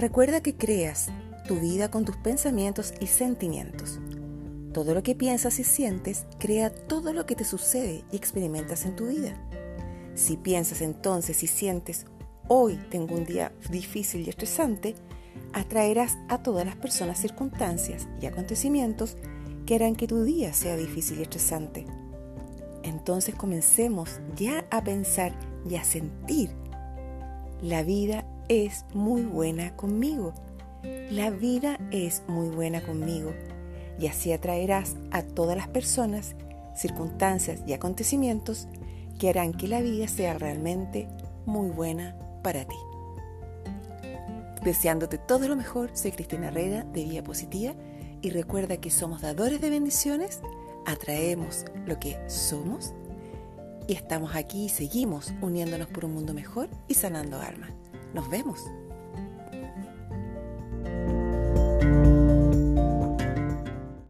Recuerda que creas tu vida con tus pensamientos y sentimientos. Todo lo que piensas y sientes crea todo lo que te sucede y experimentas en tu vida. Si piensas entonces y sientes, hoy tengo un día difícil y estresante, atraerás a todas las personas, circunstancias y acontecimientos que harán que tu día sea difícil y estresante. Entonces comencemos ya a pensar y a sentir. La vida es muy buena conmigo. La vida es muy buena conmigo. Y así atraerás a todas las personas, circunstancias y acontecimientos que harán que la vida sea realmente muy buena para ti. Deseándote todo lo mejor, soy Cristina Herrera de Vía Positiva y recuerda que somos dadores de bendiciones, atraemos lo que somos y estamos aquí y seguimos uniéndonos por un mundo mejor y sanando almas. Nos vemos.